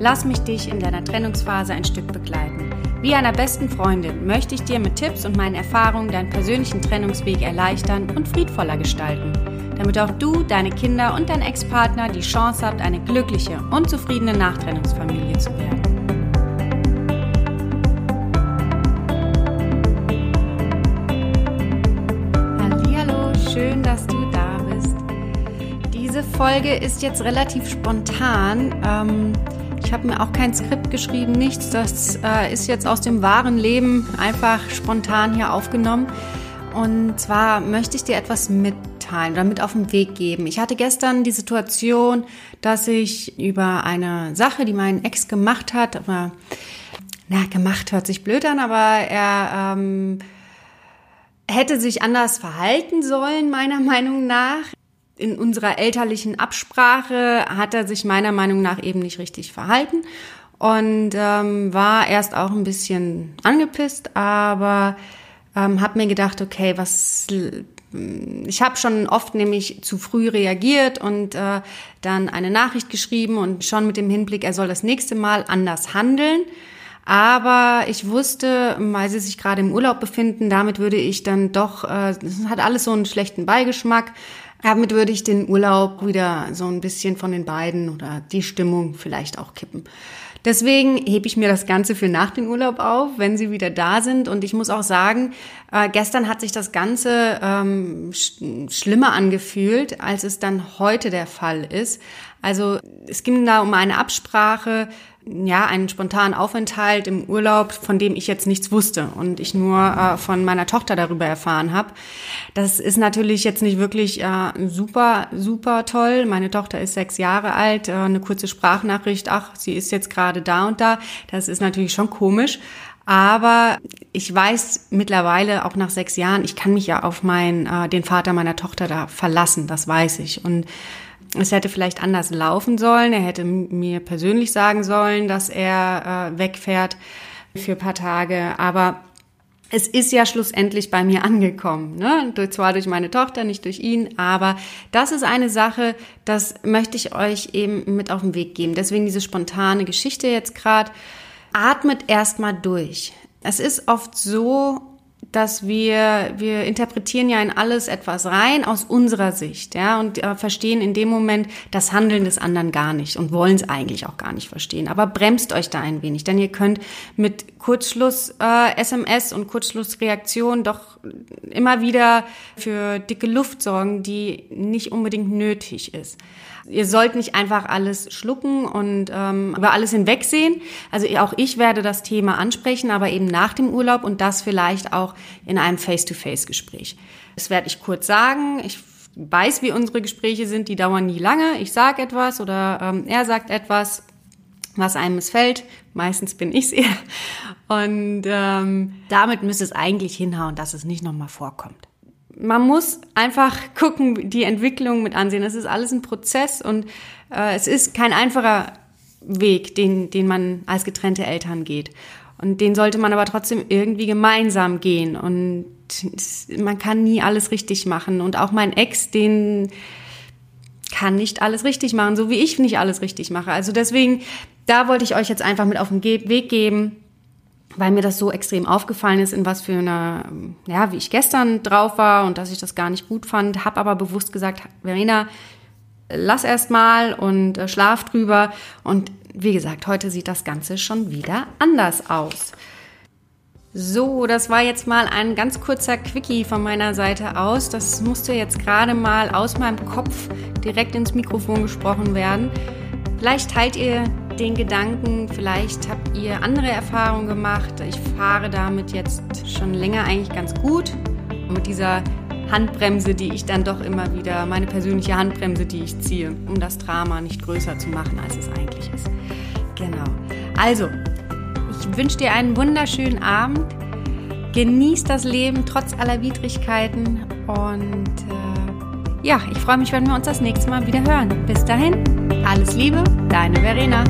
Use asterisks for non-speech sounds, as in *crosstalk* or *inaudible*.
Lass mich dich in deiner Trennungsphase ein Stück begleiten. Wie einer besten Freundin möchte ich dir mit Tipps und meinen Erfahrungen deinen persönlichen Trennungsweg erleichtern und friedvoller gestalten, damit auch du, deine Kinder und dein Ex-Partner die Chance habt, eine glückliche und zufriedene Nachtrennungsfamilie zu werden. Hallo, schön, dass du da bist. Diese Folge ist jetzt relativ spontan. Ähm, ich habe mir auch kein Skript geschrieben, nichts. Das äh, ist jetzt aus dem wahren Leben einfach spontan hier aufgenommen. Und zwar möchte ich dir etwas mitteilen oder mit auf den Weg geben. Ich hatte gestern die Situation, dass ich über eine Sache, die mein Ex gemacht hat, aber na, gemacht hört sich blöd an, aber er ähm, hätte sich anders verhalten sollen, meiner *laughs* Meinung nach in unserer elterlichen Absprache hat er sich meiner Meinung nach eben nicht richtig verhalten und ähm, war erst auch ein bisschen angepisst, aber ähm, habe mir gedacht, okay, was ich habe schon oft nämlich zu früh reagiert und äh, dann eine Nachricht geschrieben und schon mit dem Hinblick, er soll das nächste Mal anders handeln. Aber ich wusste, weil sie sich gerade im Urlaub befinden, damit würde ich dann doch, äh, hat alles so einen schlechten Beigeschmack. Damit würde ich den Urlaub wieder so ein bisschen von den beiden oder die Stimmung vielleicht auch kippen. Deswegen hebe ich mir das Ganze für nach dem Urlaub auf, wenn sie wieder da sind. Und ich muss auch sagen, äh, gestern hat sich das Ganze ähm, sch schlimmer angefühlt, als es dann heute der Fall ist. Also es ging da um eine Absprache, ja, einen spontanen Aufenthalt im Urlaub, von dem ich jetzt nichts wusste und ich nur äh, von meiner Tochter darüber erfahren habe. Das ist natürlich jetzt nicht wirklich äh, super, super toll. Meine Tochter ist sechs Jahre alt, äh, eine kurze Sprachnachricht, ach, sie ist jetzt gerade da und da. Das ist natürlich schon komisch. Aber ich weiß mittlerweile, auch nach sechs Jahren, ich kann mich ja auf meinen, äh, den Vater meiner Tochter da verlassen, das weiß ich. Und es hätte vielleicht anders laufen sollen. Er hätte mir persönlich sagen sollen, dass er äh, wegfährt für ein paar Tage. Aber es ist ja schlussendlich bei mir angekommen. Ne? Zwar durch meine Tochter, nicht durch ihn, aber das ist eine Sache, das möchte ich euch eben mit auf den Weg geben. Deswegen diese spontane Geschichte jetzt gerade. Atmet erstmal durch. Es ist oft so, dass wir, wir interpretieren ja in alles etwas rein aus unserer Sicht, ja, und äh, verstehen in dem Moment das Handeln des anderen gar nicht und wollen es eigentlich auch gar nicht verstehen. Aber bremst euch da ein wenig, denn ihr könnt mit Kurzschluss äh, SMS und Kurzschlussreaktion doch immer wieder für dicke Luft sorgen, die nicht unbedingt nötig ist ihr sollt nicht einfach alles schlucken und ähm, über alles hinwegsehen. Also auch ich werde das Thema ansprechen, aber eben nach dem Urlaub und das vielleicht auch in einem Face-to-Face-Gespräch. Das werde ich kurz sagen. Ich weiß, wie unsere Gespräche sind, die dauern nie lange. Ich sage etwas oder ähm, er sagt etwas, was einem missfällt. Meistens bin ich es eher. Und ähm, damit müsste es eigentlich hinhauen, dass es nicht nochmal vorkommt man muss einfach gucken, die Entwicklung mit ansehen. Es ist alles ein Prozess und äh, es ist kein einfacher Weg, den, den man als getrennte Eltern geht. Und den sollte man aber trotzdem irgendwie gemeinsam gehen. Und man kann nie alles richtig machen. Und auch mein Ex, den kann nicht alles richtig machen, so wie ich nicht alles richtig mache. Also deswegen, da wollte ich euch jetzt einfach mit auf den Weg geben weil mir das so extrem aufgefallen ist, in was für einer, ja, wie ich gestern drauf war und dass ich das gar nicht gut fand, habe aber bewusst gesagt, Verena, lass erst mal und äh, schlaf drüber. Und wie gesagt, heute sieht das Ganze schon wieder anders aus. So, das war jetzt mal ein ganz kurzer Quickie von meiner Seite aus. Das musste jetzt gerade mal aus meinem Kopf direkt ins Mikrofon gesprochen werden. Vielleicht teilt ihr den Gedanken, vielleicht habt ihr andere Erfahrungen gemacht. Ich fahre damit jetzt schon länger eigentlich ganz gut. Und mit dieser Handbremse, die ich dann doch immer wieder, meine persönliche Handbremse, die ich ziehe, um das Drama nicht größer zu machen, als es eigentlich ist. Genau. Also, ich wünsche dir einen wunderschönen Abend. Genieß das Leben trotz aller Widrigkeiten und ja, ich freue mich, wenn wir uns das nächste Mal wieder hören. Bis dahin, alles Liebe, deine Verena.